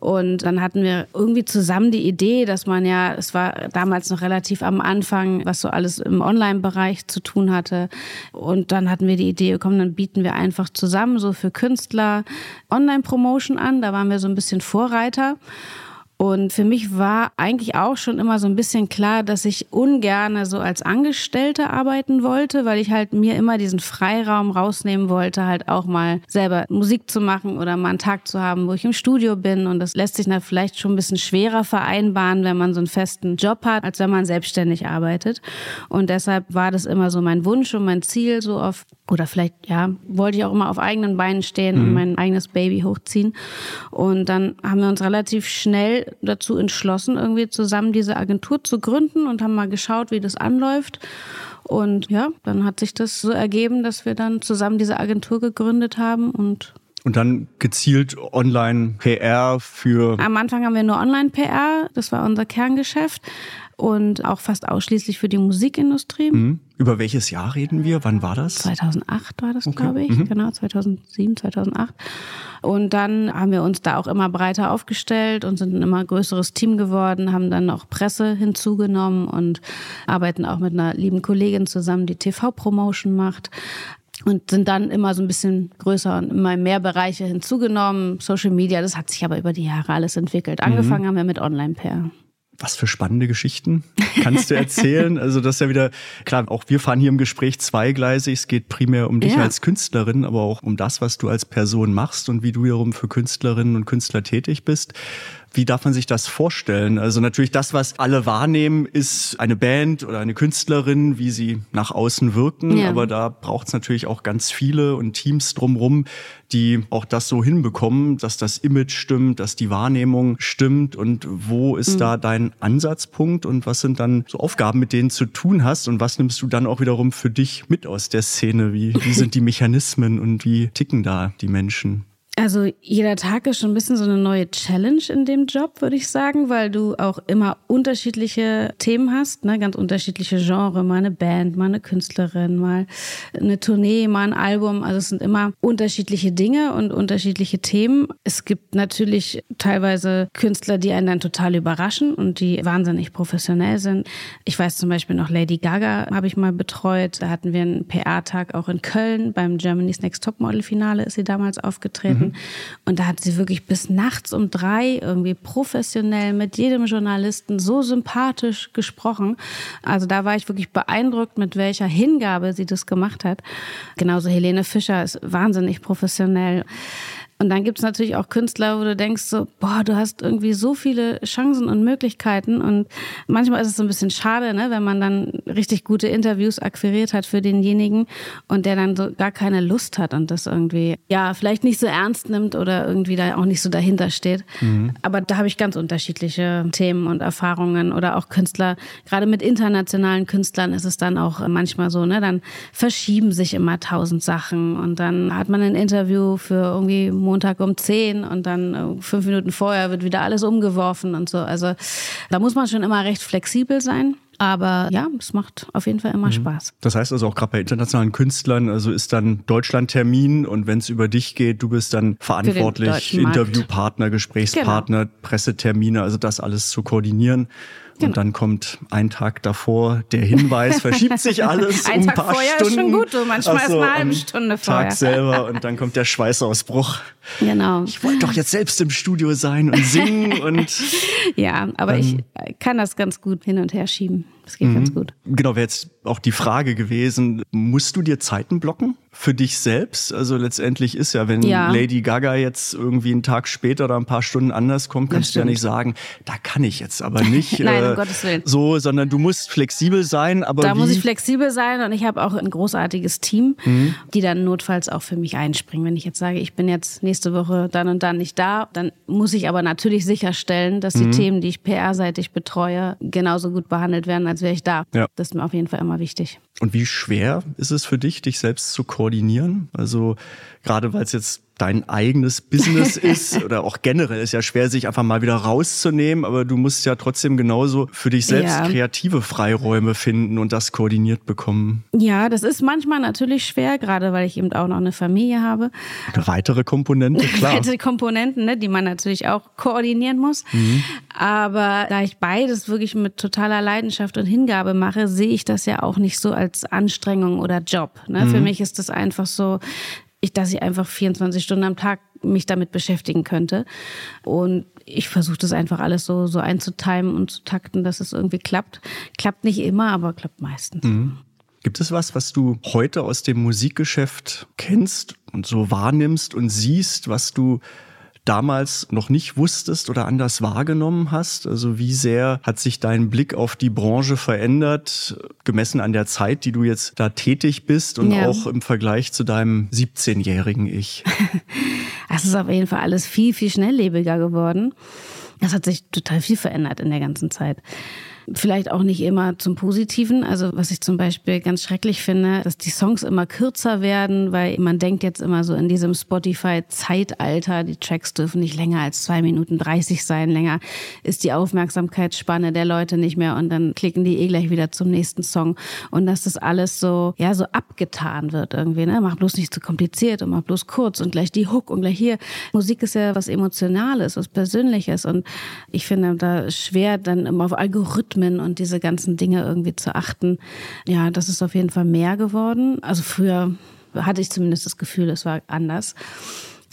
Und dann hatten wir irgendwie zusammen die Idee, dass man ja, es war damals noch relativ am Anfang, was so alles im Online-Bereich zu tun hatte. Und dann hatten wir die Idee, komm, dann bieten wir einfach zusammen so für Künstler Online-Promotion an. Da waren wir so ein bisschen Vorreiter. Und für mich war eigentlich auch schon immer so ein bisschen klar, dass ich ungerne so als Angestellte arbeiten wollte, weil ich halt mir immer diesen Freiraum rausnehmen wollte, halt auch mal selber Musik zu machen oder mal einen Tag zu haben, wo ich im Studio bin. Und das lässt sich dann vielleicht schon ein bisschen schwerer vereinbaren, wenn man so einen festen Job hat, als wenn man selbstständig arbeitet. Und deshalb war das immer so mein Wunsch und mein Ziel, so auf, oder vielleicht, ja, wollte ich auch immer auf eigenen Beinen stehen und mein eigenes Baby hochziehen. Und dann haben wir uns relativ schnell dazu entschlossen, irgendwie zusammen diese Agentur zu gründen und haben mal geschaut, wie das anläuft. Und ja, dann hat sich das so ergeben, dass wir dann zusammen diese Agentur gegründet haben und
und dann gezielt online PR für
am Anfang haben wir nur Online-PR, das war unser Kerngeschäft und auch fast ausschließlich für die Musikindustrie.
Hm? über welches Jahr reden wir? Wann war das?
2008 war das, glaube ich, genau, 2007, 2008. Und dann haben wir uns da auch immer breiter aufgestellt und sind ein immer größeres Team geworden, haben dann auch Presse hinzugenommen und arbeiten auch mit einer lieben Kollegin zusammen, die TV-Promotion macht. Und sind dann immer so ein bisschen größer und immer mehr Bereiche hinzugenommen. Social Media, das hat sich aber über die Jahre alles entwickelt. Angefangen haben wir mit Online-PR.
Was für spannende Geschichten kannst du erzählen? also das ist ja wieder, klar, auch wir fahren hier im Gespräch zweigleisig. Es geht primär um dich
Ja.
als Künstlerin, aber auch um das, was du als Person machst und wie du wiederum für Künstlerinnen und Künstler tätig bist. Wie darf man sich das vorstellen? Also natürlich das, was alle wahrnehmen, ist eine Band oder eine Künstlerin, wie sie nach außen wirken.
Ja.
Aber da braucht es natürlich auch ganz viele und Teams drumrum, die auch das so hinbekommen, dass das Image stimmt, dass die Wahrnehmung stimmt. Und wo ist da dein Ansatzpunkt und was sind dann so Aufgaben, mit denen du zu tun hast? Und was nimmst du dann auch wiederum für dich mit aus der Szene? Wie, wie sind die Mechanismen und wie ticken da die Menschen?
Also jeder Tag ist schon ein bisschen so eine neue Challenge in dem Job, würde ich sagen, weil du auch immer unterschiedliche Themen hast, ne? ganz unterschiedliche Genre, mal eine Band, mal eine Künstlerin, mal eine Tournee, mal ein Album. Also es sind immer unterschiedliche Dinge und unterschiedliche Themen. Es gibt natürlich teilweise Künstler, die einen dann total überraschen und die wahnsinnig professionell sind. Ich weiß zum Beispiel noch Lady Gaga habe ich mal betreut. Da hatten wir einen PR-Tag auch in Köln beim Germany's Next Topmodel-Finale ist sie damals aufgetreten. Und da hat sie wirklich bis nachts um drei irgendwie professionell mit jedem Journalisten so sympathisch gesprochen. Also da war ich wirklich beeindruckt, mit welcher Hingabe sie das gemacht hat. Genauso Helene Fischer ist wahnsinnig professionell. Und dann gibt es natürlich auch Künstler, wo du denkst so, boah, du hast irgendwie so viele Chancen und Möglichkeiten. Und manchmal ist es so ein bisschen schade, ne, wenn man dann richtig gute Interviews akquiriert hat für denjenigen und der dann so gar keine Lust hat und das irgendwie, ja, vielleicht nicht so ernst nimmt oder irgendwie da auch nicht so dahinter steht. Aber da habe ich ganz unterschiedliche Themen und Erfahrungen oder auch Künstler. Gerade mit internationalen Künstlern ist es dann auch manchmal so, ne, dann verschieben sich immer tausend Sachen und dann hat man ein Interview für irgendwie Montag um 10 und dann äh, fünf Minuten vorher wird wieder alles umgeworfen und so. Also da muss man schon immer recht flexibel sein. Aber ja, es macht auf jeden Fall immer Spaß.
Das heißt also auch gerade bei internationalen Künstlern, also ist dann Deutschland Termin und wenn es über dich geht, du bist dann verantwortlich. Interviewpartner, Gesprächspartner, Pressetermine, also das alles zu koordinieren.
Genau.
Und dann kommt ein Tag davor der Hinweis, verschiebt sich alles
Ein
um ein
Tag
paar
vorher ist
Stunden.
schon gut, du. Manchmal
Ach
ist eine halbe Stunde vorher.
Tag selber und dann kommt der Schweißausbruch.
Genau.
Ich wollte doch jetzt selbst im Studio sein und singen und
Ja, aber ich kann das ganz gut hin und her schieben. Amen. Das geht ganz gut.
Genau, wäre jetzt auch die Frage gewesen, musst du dir Zeiten blocken für dich selbst? Also letztendlich ist ja, wenn
Ja.
Lady Gaga jetzt irgendwie einen Tag später oder ein paar Stunden anders kommt, kannst du ja nicht sagen, da kann ich jetzt aber nicht.
Nein, um
äh,
Gottes Willen.
So, sondern du musst flexibel sein, aber
Da
wie?
muss ich flexibel sein und ich habe auch ein großartiges Team,
Mhm.
die dann notfalls auch für mich einspringen. Wenn ich jetzt sage, ich bin jetzt nächste Woche dann und dann nicht da, dann muss ich aber natürlich sicherstellen, dass die
Mhm.
Themen, die ich PR-seitig betreue, genauso gut behandelt werden, als wäre ich da.
Ja.
Das ist mir auf jeden Fall immer wichtig.
Und wie schwer ist es für dich, dich selbst zu koordinieren? Also gerade weil es jetzt dein eigenes Business ist oder auch generell ist ja schwer, sich einfach mal wieder rauszunehmen, aber du musst ja trotzdem genauso für dich selbst
Ja.
kreative Freiräume finden und das koordiniert bekommen.
Ja, das ist manchmal natürlich schwer, gerade weil ich eben auch noch eine Familie habe.
Eine weitere Komponente, klar.
Weitere Komponenten, ne, die man natürlich auch koordinieren muss.
Mhm.
Aber da ich beides wirklich mit totaler Leidenschaft und Hingabe mache, sehe ich das ja auch nicht so als Anstrengung oder Job. Ne?
Mhm.
Für mich ist das einfach so, ich, dass ich einfach 24 Stunden am Tag mich damit beschäftigen könnte. Und ich versuche das einfach alles so, so einzutimen und zu takten, dass es irgendwie klappt. Klappt nicht immer, aber klappt meistens.
Gibt es was, was du heute aus dem Musikgeschäft kennst und so wahrnimmst und siehst, was du damals noch nicht wusstest oder anders wahrgenommen hast? Also wie sehr hat sich dein Blick auf die Branche verändert, gemessen an der Zeit, die du jetzt da tätig bist und
Ja.
auch im Vergleich zu deinem 17-jährigen Ich?
Es ist auf jeden Fall alles viel, viel schnelllebiger geworden. Das hat sich total viel verändert in der ganzen Zeit. Vielleicht auch nicht immer zum Positiven. Also was ich zum Beispiel ganz schrecklich finde, dass die Songs immer kürzer werden, weil man denkt jetzt immer so in diesem Spotify-Zeitalter, die Tracks dürfen nicht länger als zwei Minuten 30 sein. Länger ist die Aufmerksamkeitsspanne der Leute nicht mehr und dann klicken die eh gleich wieder zum nächsten Song. Und dass das alles so, ja, so abgetan wird irgendwie. Ne? Mach bloß nicht zu kompliziert und mach bloß kurz und gleich die Hook und gleich hier. Musik ist ja was Emotionales, was Persönliches und ich finde da schwer dann immer auf Algorithmen und diese ganzen Dinge irgendwie zu achten. Ja, das ist auf jeden Fall mehr geworden. Also früher hatte ich zumindest das Gefühl, es war anders.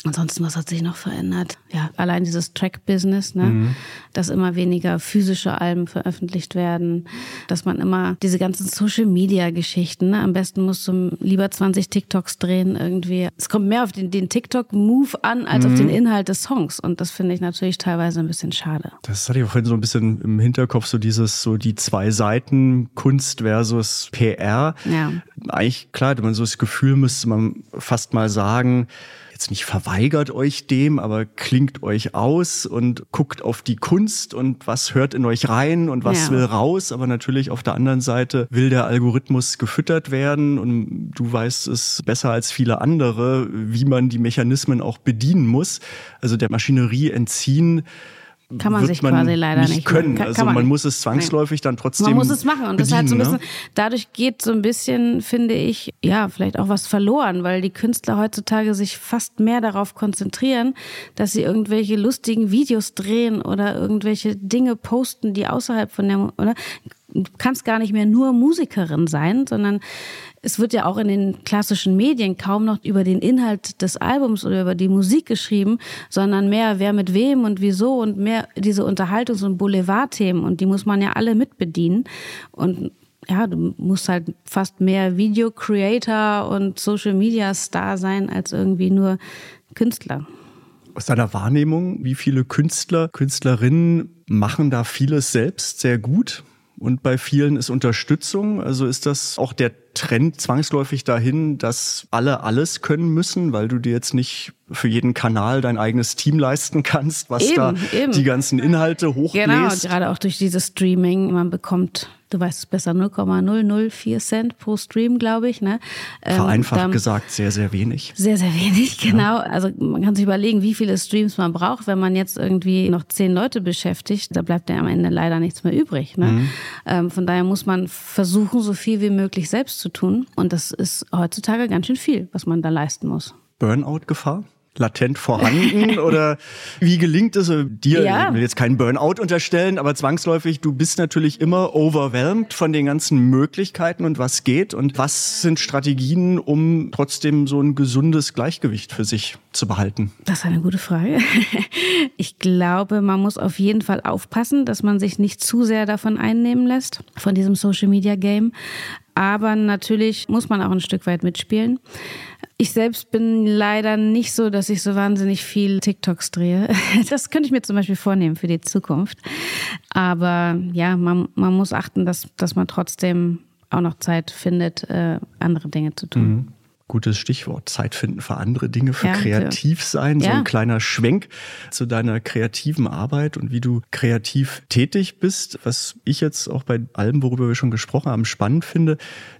Ansonsten, was hat sich noch verändert? Ja, allein dieses Track-Business, ne? Dass immer weniger physische Alben veröffentlicht werden, dass man immer diese ganzen Social-Media-Geschichten, ne? Am besten musst du lieber 20 TikToks drehen irgendwie. Es kommt mehr auf den, den TikTok-Move an, als auf den Inhalt des Songs. Und das finde ich natürlich teilweise ein bisschen schade.
Das hatte ich auch vorhin so ein bisschen im Hinterkopf, so dieses, so die zwei Seiten, Kunst versus PR.
Ja.
Eigentlich, klar, man so das Gefühl müsste man fast mal sagen, jetzt nicht verweigert euch dem, aber klingt euch aus und guckt auf die Kunst und was hört in euch rein und was
Ja.
will raus. Aber natürlich auf der anderen Seite will der Algorithmus gefüttert werden und du weißt es besser als viele andere, wie man die Mechanismen auch bedienen muss. Also der Maschinerie entziehen
Kann man sich
man
quasi leider
nicht
nicht
können.
Kann-
also
kann man
man, muss es zwangsläufig dann trotzdem
Man muss es machen und das ist halt so ein
bedienen,
bisschen,
ne?
dadurch geht so ein bisschen, finde ich, ja, vielleicht auch was verloren, weil die Künstler heutzutage sich fast mehr darauf konzentrieren, dass sie irgendwelche lustigen Videos drehen oder irgendwelche Dinge posten, die außerhalb von der, oder? Du kannst gar nicht mehr nur Musikerin sein, sondern es wird ja auch in den klassischen Medien kaum noch über den Inhalt des Albums oder über die Musik geschrieben, sondern mehr wer mit wem und wieso und mehr diese Unterhaltungs- und Boulevardthemen und die muss man ja alle mitbedienen und ja, du musst halt fast mehr Video Creator und Social Media Star sein als irgendwie nur Künstler.
Aus deiner Wahrnehmung, wie viele Künstler, Künstlerinnen machen da vieles selbst sehr gut? Und bei vielen ist Unterstützung. Also ist das auch der Trend zwangsläufig dahin, dass alle alles können müssen, weil du dir jetzt nicht für jeden Kanal dein eigenes Team leisten kannst, was
Eben,
da
eben.
die ganzen Inhalte
Genau,
hochbläst?
gerade auch durch dieses Streaming. Man bekommt du weißt es besser, 0,004 Cent pro Stream, glaube ich. Ne? Ähm,
Vereinfacht
dann-
gesagt, sehr, sehr wenig.
Sehr, sehr wenig, genau. Also man kann sich überlegen, wie viele Streams man braucht, wenn man jetzt irgendwie noch zehn Leute beschäftigt. Da bleibt ja am Ende leider nichts mehr übrig. Ne? Ähm, von daher muss man versuchen, so viel wie möglich selbst zu tun. Und das ist heutzutage ganz schön viel, was man da leisten muss.
Burnout-Gefahr? Latent vorhanden oder wie gelingt es äh, dir?
Ja.
Ich will jetzt keinen Burnout unterstellen, aber zwangsläufig, du bist natürlich immer overwhelmed von den ganzen Möglichkeiten und was geht und was sind Strategien, um trotzdem so ein gesundes Gleichgewicht für sich zu behalten?
Das ist eine gute Frage. Ich glaube, man muss auf jeden Fall aufpassen, dass man sich nicht zu sehr davon einnehmen lässt, von diesem Social Media Game. Aber natürlich muss man auch ein Stück weit mitspielen. Ich selbst bin leider nicht so, dass ich so wahnsinnig viel TikToks drehe. Das könnte ich mir zum Beispiel vornehmen für die Zukunft. Aber ja, man, man muss achten, dass, dass man trotzdem auch noch Zeit findet, äh, andere Dinge zu tun.
Gutes Stichwort. Zeit finden für andere Dinge, für
Ja,
kreativ sein. So
Ja.
ein kleiner Schwenk zu deiner kreativen Arbeit und wie du kreativ tätig bist. Was ich jetzt auch bei allem, worüber wir schon gesprochen haben, spannend finde,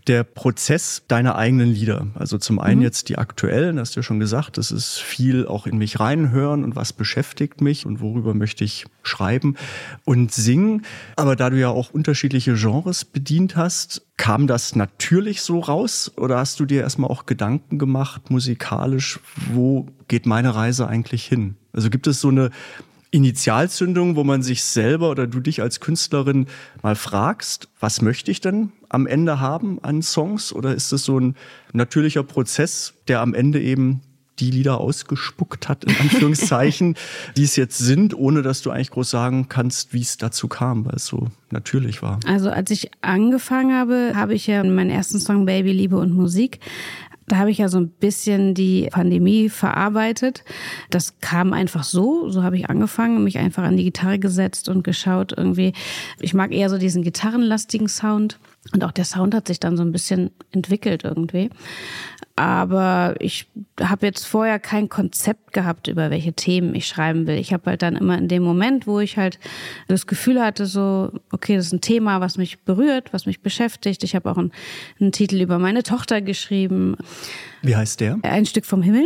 der Prozess deiner eigenen Lieder. Also zum einen jetzt die aktuellen, hast du ja schon gesagt, das ist viel auch in mich reinhören und was beschäftigt mich und worüber möchte ich schreiben und singen. Aber da du ja auch unterschiedliche Genres bedient hast, kam das natürlich so raus oder hast du dir erstmal auch Gedanken gemacht, musikalisch, wo geht meine Reise eigentlich hin? Also gibt es so eine Initialzündung, wo man sich selber oder du dich als Künstlerin mal fragst, was möchte ich denn am Ende haben an Songs? Oder ist es so ein natürlicher Prozess, der am Ende eben die Lieder ausgespuckt hat, in Anführungszeichen, die es jetzt sind, ohne dass du eigentlich groß sagen kannst, wie es dazu kam, weil es so natürlich war.
Also als ich angefangen habe, habe ich ja meinen ersten Song Baby, Liebe und Musik. Da habe ich ja so ein bisschen die Pandemie verarbeitet. Das kam einfach so. So habe ich angefangen, mich einfach an die Gitarre gesetzt und geschaut irgendwie. Ich mag eher so diesen gitarrenlastigen Sound. Und auch der Sound hat sich dann so ein bisschen entwickelt irgendwie. Aber ich habe jetzt vorher kein Konzept gehabt, über welche Themen ich schreiben will. Ich habe halt dann immer in dem Moment, wo ich halt das Gefühl hatte, so, okay, das ist ein Thema, was mich berührt, was mich beschäftigt. Ich habe auch einen, einen Titel über meine Tochter geschrieben,
Wie heißt der?
ein Stück vom Himmel.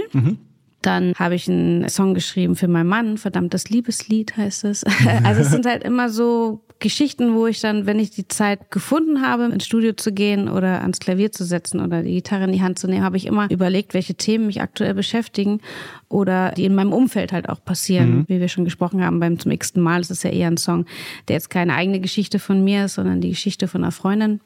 Dann habe ich einen Song geschrieben für meinen Mann, verdammtes Liebeslied heißt es. Also es sind halt immer so Geschichten, wo ich dann, wenn ich die Zeit gefunden habe, ins Studio zu gehen oder ans Klavier zu setzen oder die Gitarre in die Hand zu nehmen, habe ich immer überlegt, welche Themen mich aktuell beschäftigen oder die in meinem Umfeld halt auch passieren. Wie wir schon gesprochen haben beim zum x-ten Mal, ist es ja eher ein Song, der jetzt keine eigene Geschichte von mir ist, sondern die Geschichte von einer Freundin.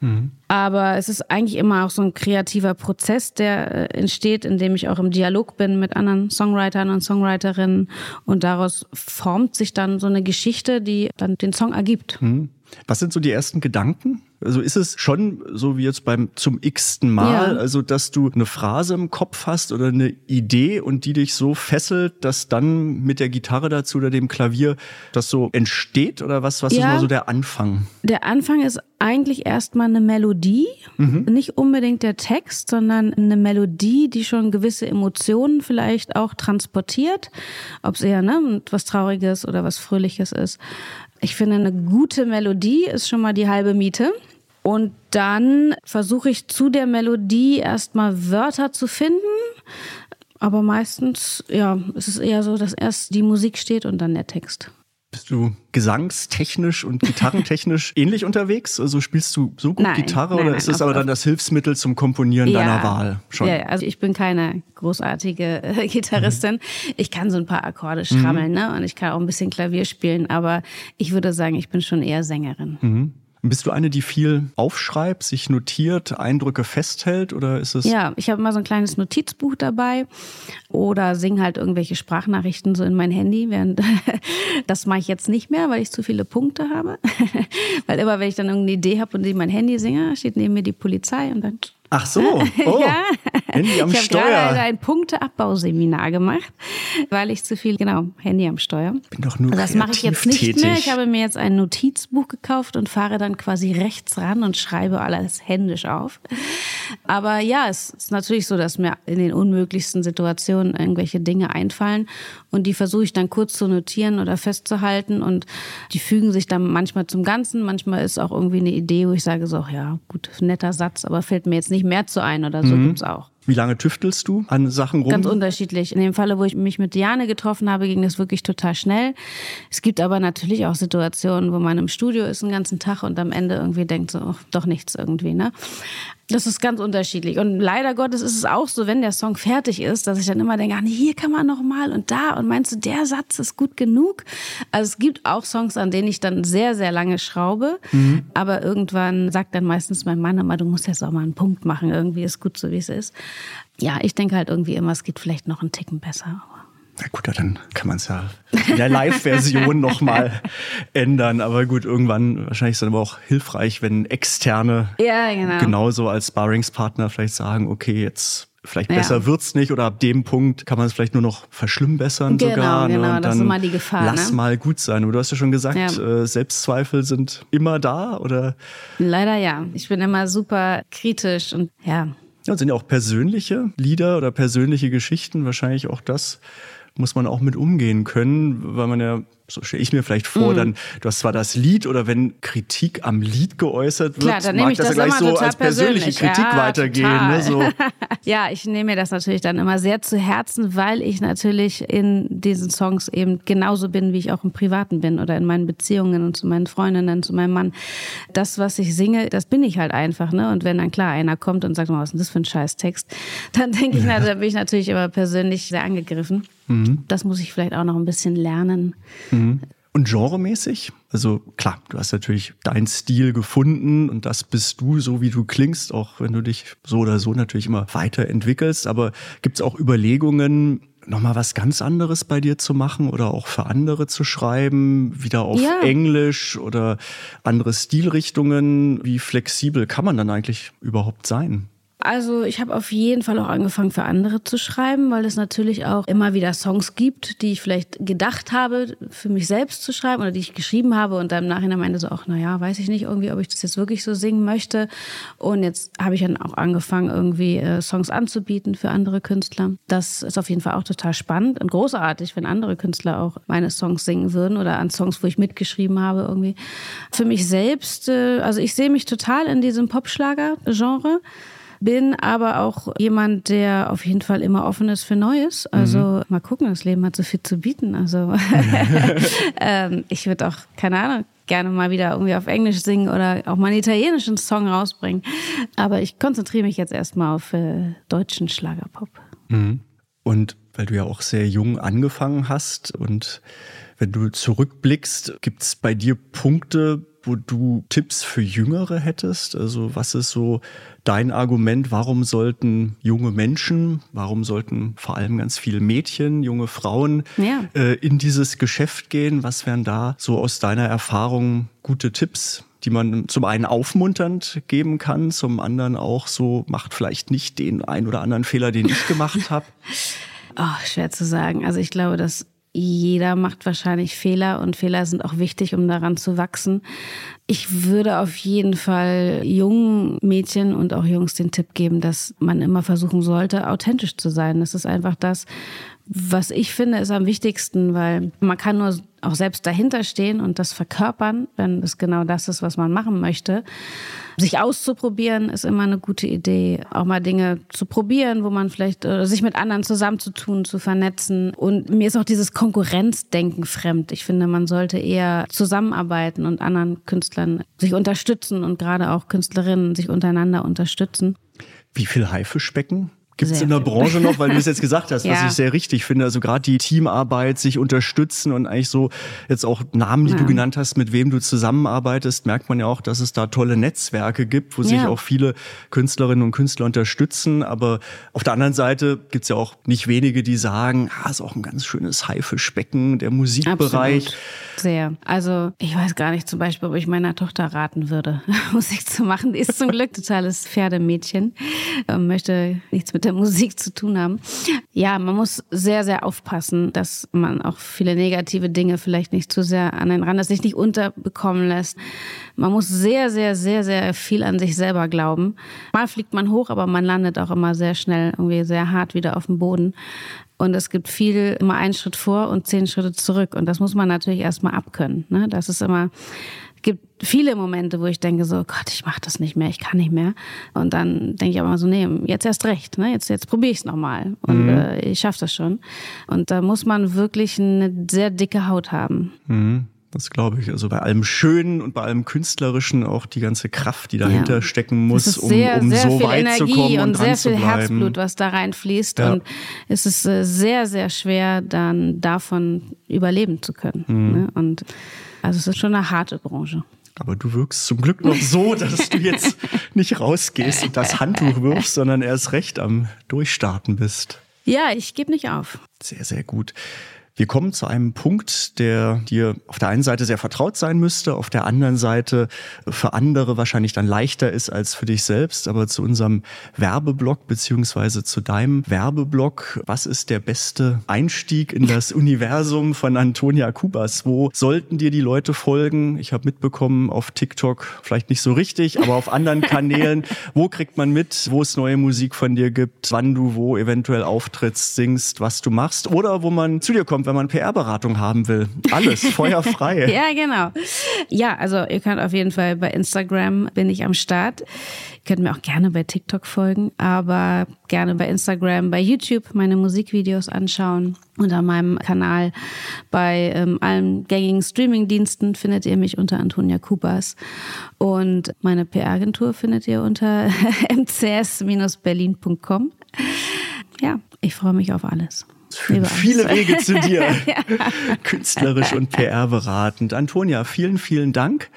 Aber es ist eigentlich immer auch so ein kreativer Prozess, der äh, entsteht, in dem ich auch im Dialog bin mit anderen Songwritern und Songwriterinnen. Und daraus formt sich dann so eine Geschichte, die dann den Song ergibt.
Was sind so die ersten Gedanken? Also ist es schon so wie jetzt beim zum x-ten Mal,
Ja.
also dass du eine Phrase im Kopf hast oder eine Idee und die dich so fesselt, dass dann mit der Gitarre dazu oder dem Klavier das so entsteht oder was, was ist
Ja.
mal so der Anfang?
Der Anfang ist eigentlich erstmal eine Melodie, nicht unbedingt der Text, sondern eine Melodie, die schon gewisse Emotionen vielleicht auch transportiert, ob es eher ne, was Trauriges oder was Fröhliches ist. Ich finde, eine gute Melodie ist schon mal die halbe Miete. Und dann versuche ich zu der Melodie erstmal Wörter zu finden. Aber meistens, ja, es ist eher so, dass erst die Musik steht und dann der Text.
Bist du gesangstechnisch und gitarrentechnisch ähnlich unterwegs? Also spielst du so gut
Nein,
Gitarre
nein,
oder ist es aber dann das Hilfsmittel zum Komponieren deiner Wahl schon?
Ja, ja, also ich bin keine großartige äh, Gitarristin. Ich kann so ein paar Akkorde
Mhm.
strammeln, ne? Und ich kann auch ein bisschen Klavier spielen, aber ich würde sagen, ich bin schon eher Sängerin.
Mhm. Bist du eine, die viel aufschreibt, sich notiert, Eindrücke festhält oder ist es
Ja, ich habe immer so ein kleines Notizbuch dabei oder singe halt irgendwelche Sprachnachrichten so in mein Handy. Während das mache ich jetzt nicht mehr, weil ich zu viele Punkte habe. weil immer, wenn ich dann irgendeine Idee habe und in mein Handy singe, steht neben mir die Polizei und dann
Ach so, oh,
ja.
Handy am
ich habe
Steuer.
gerade ein Punkteabbauseminar gemacht, weil ich zu viel, genau, Handy am Steuer.
bin doch nur
Also das mache ich jetzt nicht
kreativ
mehr.
tätig.
Ich habe mir jetzt ein Notizbuch gekauft und fahre dann quasi rechts ran und schreibe alles händisch auf. Aber ja, es ist natürlich so, dass mir in den unmöglichsten Situationen irgendwelche Dinge einfallen und die versuche ich dann kurz zu notieren oder festzuhalten und die fügen sich dann manchmal zum Ganzen. Manchmal ist auch irgendwie eine Idee, wo ich sage so, ja, gut, netter Satz, aber fällt mir jetzt nicht mehr zu ein oder so gibt's auch.
Wie lange tüftelst du an Sachen rum?
Ganz unterschiedlich. In dem Falle, wo ich mich mit Diane getroffen habe, ging das wirklich total schnell. Es gibt aber natürlich auch Situationen, wo man im Studio ist den ganzen Tag und am Ende irgendwie denkt so, ach, doch nichts irgendwie, ne? Das ist ganz unterschiedlich. Und leider Gottes ist es auch so, wenn der Song fertig ist, dass ich dann immer denke, ach, nee, hier kann man noch mal und da. Und meinst du, der Satz ist gut genug? Also es gibt auch Songs, an denen ich dann sehr, sehr lange schraube. Aber irgendwann sagt dann meistens mein Mann immer, du musst jetzt auch mal einen Punkt machen. Irgendwie ist gut so, wie es ist. Ja, ich denke halt irgendwie immer, es geht vielleicht noch einen Ticken besser.
Na gut, ja, dann kann man es ja in der Live-Version nochmal ändern. Aber gut, irgendwann wahrscheinlich ist es dann aber auch hilfreich, wenn externe
Ja, genau.
genauso als Sparringspartner vielleicht sagen, okay, jetzt vielleicht
Ja.
besser wird's nicht oder ab dem Punkt kann man es vielleicht nur noch verschlimmbessern
Genau,
sogar. ne?
genau,
Und
das ist immer die Gefahr,
Lass
ne?
mal gut sein. Aber du hast ja schon gesagt,
Ja.
äh, Selbstzweifel sind immer da oder
Leider ja. Ich bin immer super kritisch und ja.
Ja, sind ja auch persönliche Lieder oder persönliche Geschichten. Wahrscheinlich auch das muss man auch mit umgehen können, weil man ja, so stelle ich mir vielleicht
Mhm.
vor, dann, du hast zwar das Lied oder wenn Kritik am Lied geäußert wird,
Klar, dann
mag
ich
das,
das
ja gleich so als persönliche
persönlich.
Kritik
Ja,
weitergehen. Ne? So.
Ja, ich nehme mir das natürlich dann immer sehr zu Herzen, weil ich natürlich in diesen Songs eben genauso bin, wie ich auch im Privaten bin oder in meinen Beziehungen und zu meinen Freundinnen, zu meinem Mann. Das, was ich singe, das bin ich halt einfach. Ne? Und wenn dann klar einer kommt und sagt, was ist denn das für ein Scheißtext, dann denke ich, na, da bin ich natürlich immer persönlich sehr angegriffen. Das muss ich vielleicht auch noch ein bisschen lernen.
Und genremäßig? Also klar, du hast natürlich deinen Stil gefunden und das bist du, so wie du klingst, auch wenn du dich so oder so natürlich immer weiterentwickelst. Aber gibt es auch Überlegungen, nochmal was ganz anderes bei dir zu machen oder auch für andere zu schreiben, wieder auf
Ja.
Englisch oder andere Stilrichtungen? Wie flexibel kann man dann eigentlich überhaupt sein?
Also ich habe auf jeden Fall auch angefangen für andere zu schreiben, weil es natürlich auch immer wieder Songs gibt, die ich vielleicht gedacht habe, für mich selbst zu schreiben oder die ich geschrieben habe und dann im Nachhinein meinte so, ach naja, weiß ich nicht irgendwie, ob ich das jetzt wirklich so singen möchte. Und jetzt habe ich dann auch angefangen, irgendwie äh, Songs anzubieten für andere Künstler. Das ist auf jeden Fall auch total spannend und großartig, wenn andere Künstler auch meine Songs singen würden oder an Songs, wo ich mitgeschrieben habe irgendwie. Für mich selbst, äh, also ich sehe mich total in diesem Popschlager-Genre bin aber auch jemand, der auf jeden Fall immer offen ist für Neues. Also mal gucken, das Leben hat so viel zu bieten. Also ähm, ich würde auch, keine Ahnung, gerne mal wieder irgendwie auf Englisch singen oder auch mal einen italienischen Song rausbringen. Aber ich konzentriere mich jetzt erstmal auf äh, deutschen Schlagerpop.
Und weil du ja auch sehr jung angefangen hast und wenn du zurückblickst, gibt es bei dir Punkte, wo du Tipps für Jüngere hättest? Also was ist so dein Argument, warum sollten junge Menschen, warum sollten vor allem ganz viele Mädchen, junge Frauen
Ja.
äh, in dieses Geschäft gehen? Was wären da so aus deiner Erfahrung gute Tipps? die man zum einen aufmunternd geben kann, zum anderen auch so, macht vielleicht nicht den ein oder anderen Fehler, den ich gemacht habe.
Oh, schwer zu sagen. Also ich glaube, dass jeder macht wahrscheinlich Fehler und Fehler sind auch wichtig, um daran zu wachsen. Ich würde auf jeden Fall jungen Mädchen und auch Jungs den Tipp geben, dass man immer versuchen sollte, authentisch zu sein. Das ist einfach das, was ich finde, ist am wichtigsten, weil man kann nur auch selbst dahinter stehen und das verkörpern, wenn es genau das ist, was man machen möchte. Sich auszuprobieren ist immer eine gute Idee. Auch mal Dinge zu probieren, wo man vielleicht äh, sich mit anderen zusammenzutun, zu vernetzen. Und mir ist auch dieses Konkurrenzdenken fremd. Ich finde, man sollte eher zusammenarbeiten und anderen Künstlern sich unterstützen und gerade auch Künstlerinnen sich untereinander unterstützen.
Wie viel Haifischbecken? Gibt es in der. Branche noch, weil du es jetzt gesagt hast, was
Ja.
ich sehr richtig finde. Also gerade die Teamarbeit, sich unterstützen und eigentlich so jetzt auch Namen, die du
Ja.
genannt hast, mit wem du zusammenarbeitest, merkt man ja auch, dass es da tolle Netzwerke gibt, wo sich
Ja.
auch viele Künstlerinnen und Künstler unterstützen. Aber auf der anderen Seite gibt es ja auch nicht wenige, die sagen, ah, ist auch ein ganz schönes Haifischbecken, der Musikbereich.
Absolut. Sehr. Also ich weiß gar nicht zum Beispiel, ob ich meiner Tochter raten würde, Musik zu machen. Die ist zum Glück totales Pferdemädchen, ähm, möchte nichts mit der Musik zu tun haben. Ja, man muss sehr, sehr aufpassen, dass man auch viele negative Dinge vielleicht nicht zu sehr an den Rand, dass sich nicht unterbekommen lässt. Man muss sehr, sehr, sehr, sehr viel an sich selber glauben. Mal fliegt man hoch, aber man landet auch immer sehr schnell irgendwie sehr hart wieder auf dem Boden. Und es gibt viel immer einen Schritt vor und zehn Schritte zurück. Und das muss man natürlich erstmal abkönnen. Ne? Das ist immer, gibt viele Momente, wo ich denke so, Gott, ich mache das nicht mehr, ich kann nicht mehr. Und dann denke ich aber so, nee, jetzt erst recht, ne? jetzt, jetzt probiere ich es nochmal und mhm. äh, ich schaffe das schon. Und da muss man wirklich eine sehr dicke Haut haben.
Mhm. Das glaube ich. Also bei allem Schönen und bei allem Künstlerischen auch die ganze Kraft, die dahinter ja. stecken muss,
sehr,
um, um
sehr
so
viel
weit
Energie
zu kommen und,
und sehr viel. Herzblut, was da reinfließt. Ja. Und es ist äh, sehr, sehr schwer, dann davon überleben zu können. Mhm. Ne? Und also es ist schon eine harte Branche.
Aber du wirkst zum Glück noch so, dass du jetzt nicht rausgehst und das Handtuch wirfst, sondern erst recht am Durchstarten bist.
Ja, ich gebe nicht auf.
Sehr, sehr gut. Wir kommen zu einem Punkt, der dir auf der einen Seite sehr vertraut sein müsste, auf der anderen Seite für andere wahrscheinlich dann leichter ist als für dich selbst. Aber zu unserem Werbeblock beziehungsweise zu deinem Werbeblock, was ist der beste Einstieg in das Universum von Antonia Kubas? Wo sollten dir die Leute folgen? Ich habe mitbekommen auf TikTok, vielleicht nicht so richtig, aber auf anderen Kanälen. Wo kriegt man mit, wo es neue Musik von dir gibt, wann du wo eventuell auftrittst, singst, was du machst oder wo man zu dir kommt? Kommt, wenn man PR-Beratung haben will. Alles, feuerfrei.
ja, genau. Ja, also ihr könnt auf jeden Fall bei Instagram bin ich am Start. Ihr könnt mir auch gerne bei TikTok folgen, aber gerne bei Instagram, bei YouTube meine Musikvideos anschauen. Unter meinem Kanal bei ähm, allen gängigen Streamingdiensten findet ihr mich unter Antonia Kupas. Und meine PR-Agentur findet ihr unter mcs-berlin.com. Ja, ich freue mich auf alles
führen viele Wege zu dir. ja. Künstlerisch und PR beratend. Antonia, vielen, vielen Dank.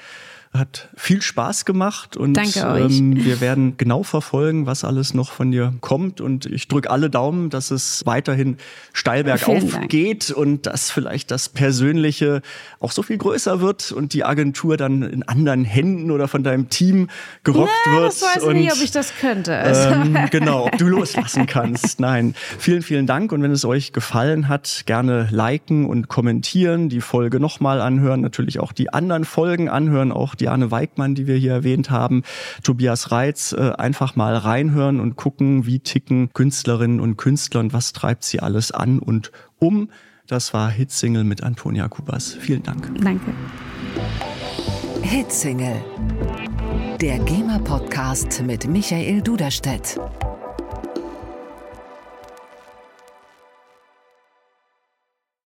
Hat viel Spaß gemacht und ähm, wir werden genau verfolgen, was alles noch von dir kommt. Und ich drücke alle Daumen, dass es weiterhin steil bergauf geht und dass vielleicht das Persönliche auch so viel größer wird und die Agentur dann in anderen Händen oder von deinem Team gerockt Na, wird.
Das weiß
und,
ich nicht, ob ich das könnte.
Ähm, genau, ob du loslassen kannst. Nein, vielen, vielen Dank. Und wenn es euch gefallen hat, gerne liken und kommentieren, die Folge nochmal anhören, natürlich auch die anderen Folgen anhören, auch die Diane Weigmann, die wir hier erwähnt haben, Tobias Reitz, äh, einfach mal reinhören und gucken, wie ticken Künstlerinnen und Künstler und was treibt sie alles an und um. Das war Hitsingle mit Antonia Kubas. Vielen Dank.
Danke.
Hitsingle. Der GEMA-Podcast mit Michael Duderstedt.